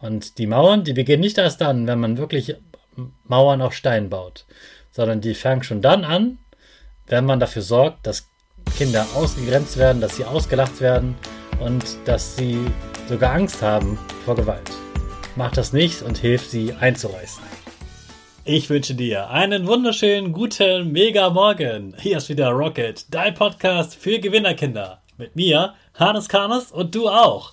Und die Mauern, die beginnen nicht erst dann, wenn man wirklich Mauern aus Stein baut, sondern die fangen schon dann an, wenn man dafür sorgt, dass Kinder ausgegrenzt werden, dass sie ausgelacht werden und dass sie sogar Angst haben vor Gewalt. Mach das nicht und hilf sie einzureißen. Ich wünsche dir einen wunderschönen guten Mega Morgen. Hier ist wieder Rocket, dein Podcast für Gewinnerkinder. Mit mir, Hannes Karnes und du auch.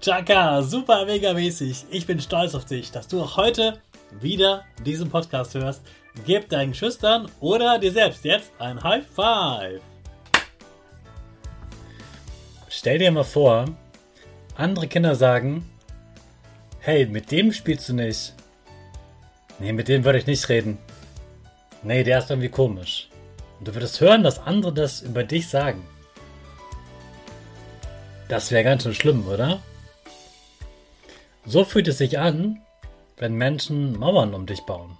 Chaka, super mega mäßig. Ich bin stolz auf dich, dass du auch heute wieder diesen Podcast hörst. Gib deinen Schüchtern oder dir selbst jetzt ein High Five. Stell dir mal vor, andere Kinder sagen, hey, mit dem spielst du nicht. Nee, mit dem würde ich nicht reden. Nee, der ist irgendwie komisch. Und du würdest hören, dass andere das über dich sagen. Das wäre ganz schön schlimm, oder? So fühlt es sich an, wenn Menschen Mauern um dich bauen.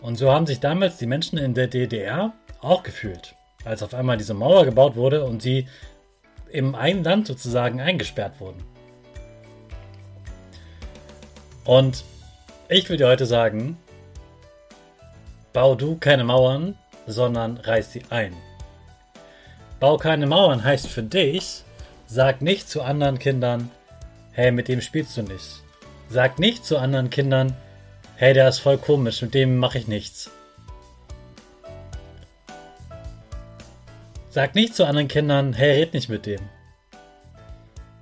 Und so haben sich damals die Menschen in der DDR auch gefühlt, als auf einmal diese Mauer gebaut wurde und sie im einen Land sozusagen eingesperrt wurden. Und ich würde heute sagen, bau du keine Mauern, sondern reiß sie ein. Bau keine Mauern heißt für dich, sag nicht zu anderen Kindern, hey, mit dem spielst du nicht. Sag nicht zu anderen Kindern, hey, der ist voll komisch, mit dem mache ich nichts. Sag nicht zu anderen Kindern, hey, red nicht mit dem.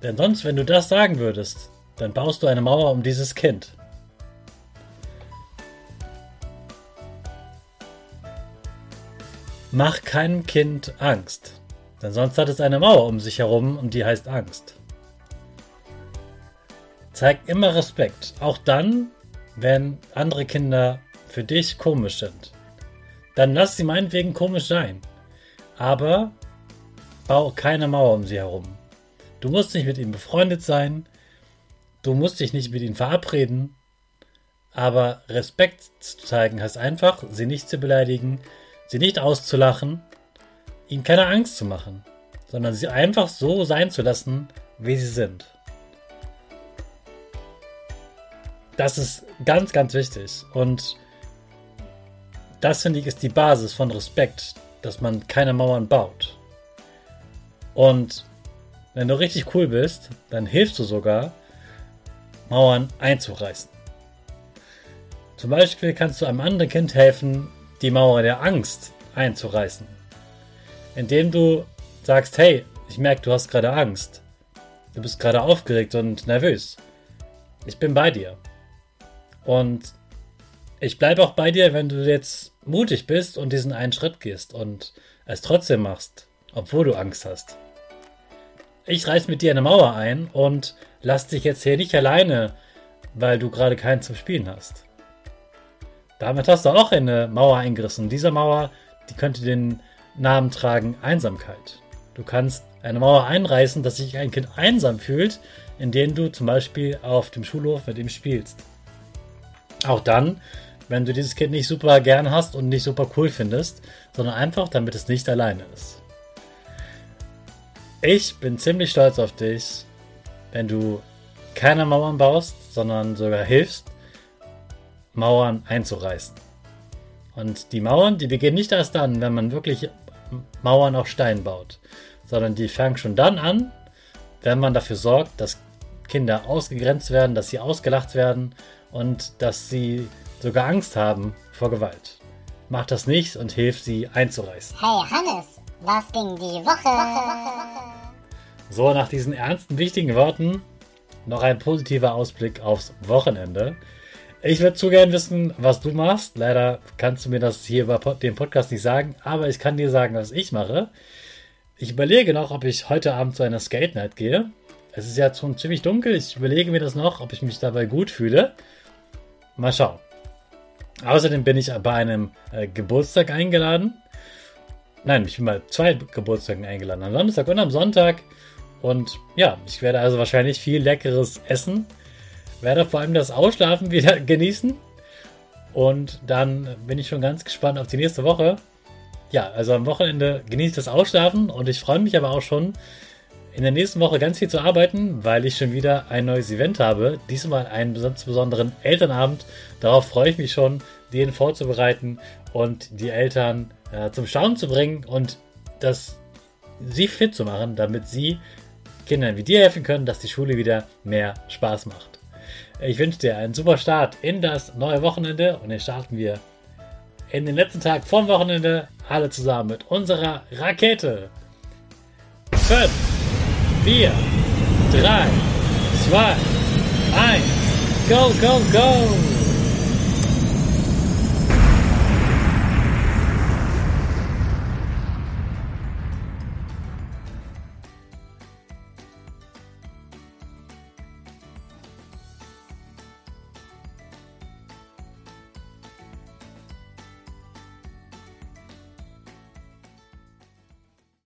Denn sonst, wenn du das sagen würdest, dann baust du eine Mauer um dieses Kind. Mach keinem Kind Angst, denn sonst hat es eine Mauer um sich herum und die heißt Angst. Zeig immer Respekt, auch dann, wenn andere Kinder für dich komisch sind. Dann lass sie meinetwegen komisch sein. Aber bau keine Mauer um sie herum. Du musst nicht mit ihnen befreundet sein. Du musst dich nicht mit ihnen verabreden. Aber Respekt zu zeigen heißt einfach, sie nicht zu beleidigen, sie nicht auszulachen, ihnen keine Angst zu machen, sondern sie einfach so sein zu lassen, wie sie sind. Das ist ganz, ganz wichtig. Und das finde ich ist die Basis von Respekt, dass man keine Mauern baut. Und wenn du richtig cool bist, dann hilfst du sogar, Mauern einzureißen. Zum Beispiel kannst du einem anderen Kind helfen, die Mauer der Angst einzureißen. Indem du sagst, hey, ich merke, du hast gerade Angst. du bist gerade aufgeregt und nervös. Ich bin bei dir. Und ich bleibe auch bei dir, wenn du jetzt mutig bist und diesen einen Schritt gehst und es trotzdem machst, obwohl du Angst hast. Ich reiß mit dir eine Mauer ein und lass dich jetzt hier nicht alleine, weil du gerade keinen zum Spielen hast. Damit hast du auch eine Mauer eingerissen. Diese Mauer, die könnte den Namen tragen Einsamkeit. Du kannst eine Mauer einreißen, dass sich ein Kind einsam fühlt, indem du zum Beispiel auf dem Schulhof mit ihm spielst. Auch dann, wenn du dieses Kind nicht super gern hast und nicht super cool findest, sondern einfach, damit es nicht alleine ist. Ich bin ziemlich stolz auf dich, wenn du keine Mauern baust, sondern sogar hilfst, Mauern einzureißen. Und die Mauern, die beginnen nicht erst dann, wenn man wirklich Mauern auf Stein baut, sondern die fangen schon dann an, wenn man dafür sorgt, dass Kinder ausgegrenzt werden, dass sie ausgelacht werden und dass sie sogar Angst haben vor Gewalt. Mach das nicht und hilf sie einzureißen. Hey Hannes, was ging die Woche? So, nach diesen ernsten, wichtigen Worten noch ein positiver Ausblick aufs Wochenende. Ich würde zu gern wissen, was du machst. Leider kannst du mir das hier über den Podcast nicht sagen, aber ich kann dir sagen, was ich mache. Ich überlege noch, ob ich heute Abend zu einer Skate Night gehe. Es ist ja schon ziemlich dunkel. Ich überlege mir das noch, ob ich mich dabei gut fühle. Mal schauen. Außerdem bin ich bei einem äh, Geburtstag eingeladen. Nein, ich bin bei zwei Geburtstagen eingeladen. Am Samstag und am Sonntag. Und ja, ich werde also wahrscheinlich viel leckeres essen werde vor allem das Ausschlafen wieder genießen. Und dann bin ich schon ganz gespannt auf die nächste Woche. Ja, also am Wochenende genieße das Ausschlafen und ich freue mich aber auch schon, in der nächsten Woche ganz viel zu arbeiten, weil ich schon wieder ein neues Event habe. Diesmal einen ganz besonderen Elternabend. Darauf freue ich mich schon, den vorzubereiten und die Eltern äh, zum Staunen zu bringen und das sie fit zu machen, damit sie Kindern wie dir helfen können, dass die Schule wieder mehr Spaß macht. Ich wünsche dir einen super Start in das neue Wochenende und jetzt starten wir in den letzten Tag vom Wochenende alle zusammen mit unserer Rakete. 5, 4, 3, 2, 1, go, go, go!